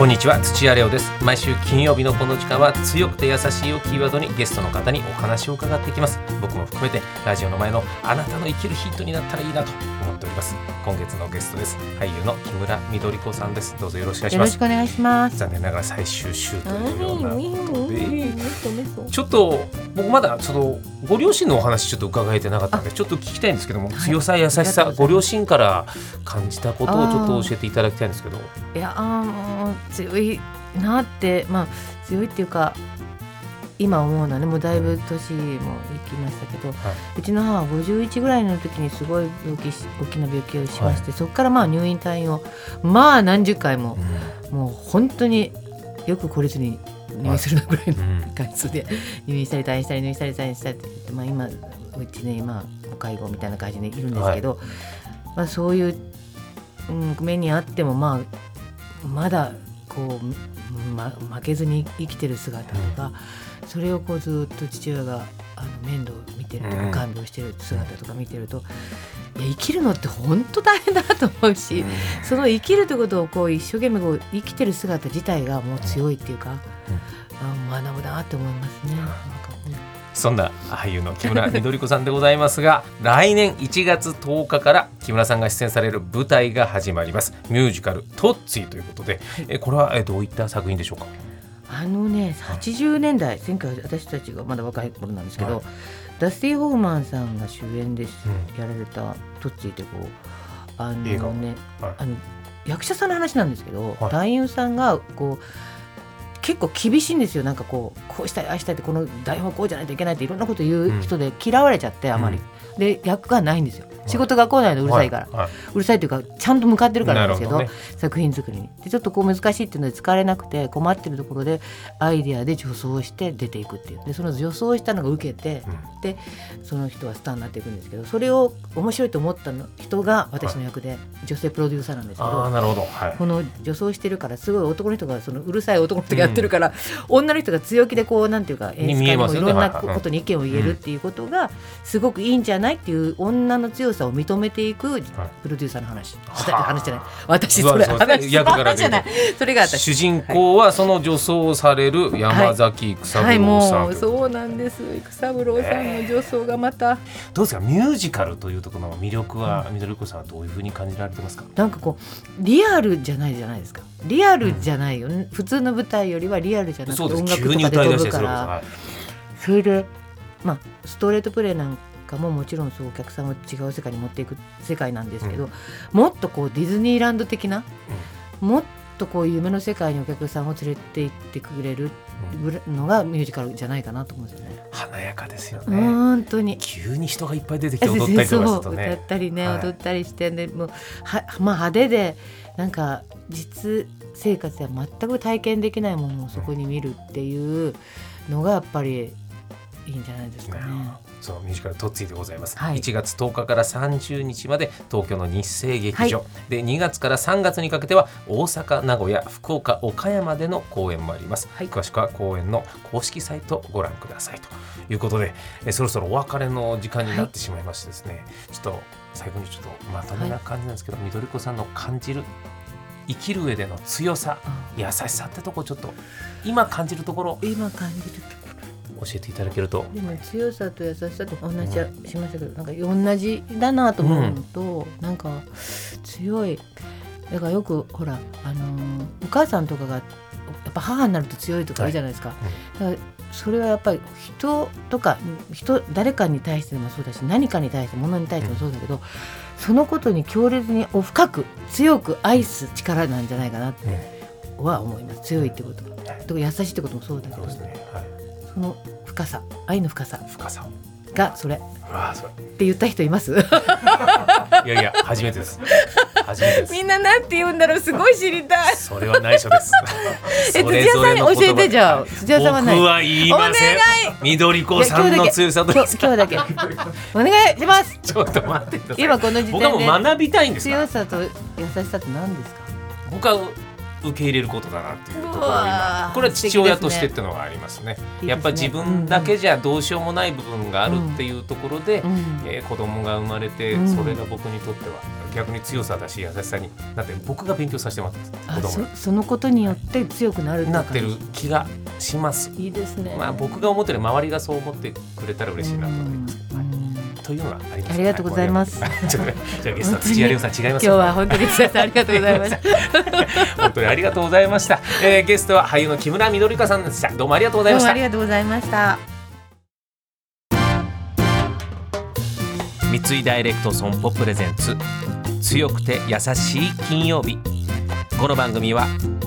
こんにちは土屋レオです。毎週金曜日のこの時間は強くて優しいをキーワードにゲストの方にお話を伺っていきます。僕も含めてラジオの前のあなたの生きるヒントになったらいいなと思っております。今月のゲストです。俳優の木村緑子さんです。どうぞよろしくお願いします。よろしくお願いします。残念ながら最終週というようなことではちょっと僕まだちょっとご両親のお話ちょっと伺えてなかったのでちょっと聞きたいんですけども、はい。強さ優しさご両親から感じたことをちょっと教えていただきたいんですけど。いやあ強いなってまあ強いっていうか今思うのはねもうだいぶ年もいきましたけど、うちの母は51ぐらいの時にすごい病気し大きな病気をしまして、そこからまあ入院退院をまあ何十回も、もう本当によく来れずに入院するなぐらいのうん。回数で入院したり退院したり入院したり退院したりってまあ、今うちね今お介護みたいな感じでいるんですけど、まあ、そういう、うん、目にあってもまあまだこう、ま、負けずに生きてる姿とか、それをこうずっと父親があの面倒を見てるとうんか看病してる姿とか見てると、いや生きるのって本当大変だなと思うし。その生きるってことをこう一生懸命こう生きてる姿自体がもう強いっていうか、あ学ぶなって思いますね。そんな俳優の木村緑子さんでございますが来年1月10日から木村さんが出演される舞台が始まります。ミュージカル「トッツィ」ということでえこれはえどういった作品でしょうか？あのね80年代前回私たちがまだ若い頃なんですけど、はい。ダスティ・ホフマンさんが主演でやられた「トッツィ」ってこうあのねはい。あの役者さんの話なんですけど、はい。男優さんがこう結構厳しいんですよ。なんかこうこうしたいああしたいってこの台本はこうじゃないといけないっていろんなこと言う人で嫌われちゃって、あまり、で役がないんですよ。仕事が来ないのうるさいから、はい。うるさいというかちゃんと向かってるからなんですけどなるほ作品作りに。でちょっとこう難しいっていうので疲れなくて困ってるところでアイデアで女装して出ていくっていう。でその女装したのが受けて、うん。でその人はスターになっていくんですけどそれを面白いと思ったの人が私の役で、女性プロデューサーなんですけど。なるほど。はい。この女装してるからすごい男の人がそのうるさい男の人がやってるから、女の人が強気でこうなんていうか演出家にもいろんなことに意見を言えるっていうことがすごくいいんじゃないっていう女の強さを認めていくプロデューサーの話、はあ。話じゃない。私それ話じゃない。それが私。主人公はその女装をされる山崎育三はい郎さん、もうそうなんです。育三郎さんの女装がまた、どうですか？ミュージカルというところの魅力は緑子さんはどういうふうに感じられてますか？なんかこうリアルじゃないじゃないですかリアルじゃないよ。ね、普通の舞台よりはリアルじゃなくて音楽とかで飛ぶから。はいそれでまあストレートプレーなんかももちろんそうお客さんを違う世界に持っていく世界なんですけど、うもっとこうディズニーランド的な、もっとこう夢の世界にお客さんを連れて行ってくれるのがミュージカルじゃないかなと思うんですよね。華やかですよね、本当に。急に人がいっぱい出てきて踊ったりとかするとね。歌ったりね、はい。踊ったりしてでもうはまあ派手でなんか実生活では全く体験できないものをそこに見るっていうのがやっぱりいいんじゃないですかね。そうミュージカル「トッツィ」でございます、はい。1月10日から30日まで東京の日生劇場、はで2月から3月にかけては大阪名古屋福岡岡山での公演もあります、はい。詳しくは公演の公式サイトをご覧くださいということでえそろそろお別れの時間になってしまいましてですね、ちょっと最後にちょっとまとめな感じなんですけど、緑子さんの感じる生きる上での強さ優しさってとこちょっと今感じるところ今感じる教えていただけると。でも強さと優しさと同じはしましたけど、なんか同じだなと思うのと、なんか強いだからよくほら、あのーお母さんとかがやっぱ母になると強いとか言うじゃないですか,、だからそれはやっぱり人とか人誰かに対してもそうだし何かに対して物に対してもそうだけど、そのことに強烈にお深く強く愛す力なんじゃないかなっては思います。強いってこと。とか優しいってこともそうだけど。ね、はい、その深さ愛の深さ。深さ。がそれ。って言った人います？いやいや初めてです初めてです。みんななんて言うんだろうすごい知りたい。それは内緒です。え土屋さんに教えてじゃあ土屋さんはない僕は言いません。緑子さんの強さと今日だけお願いします。ちょっと待ってください。今この時点僕はもうで学びたいんです強さと優しさって何ですか？僕は受け入れることだなっていうところをうわー。今これは父親としてっていうのがありますね。やっぱ自分だけじゃどうしようもない部分があるっていうところで、うんえー子供が生まれて、うんそれが僕にとっては逆に強さだし優しさになって僕が勉強させてもらってますあ子供そそのことによって強くなるになってる感気がします。じいいですねまあ僕が思ってる周りがそう思ってくれたら嬉しいなと思います。うんはいというのがあります。ありがとうございます じゃあゲスト土屋亮さん違います今日は本当に津田さんありがとうございました本当にありがとうございました。えーゲストは俳優の木村みどりかさんでした。どうもありがとうございましたどうもあり。がとうございました三井ダイレクト損保プレゼンツ強くて優しい金曜日この番組は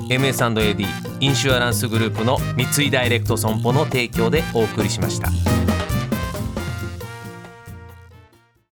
MS&AD インシュアランスグループの三井ダイレクト損保の提供でお送りしました。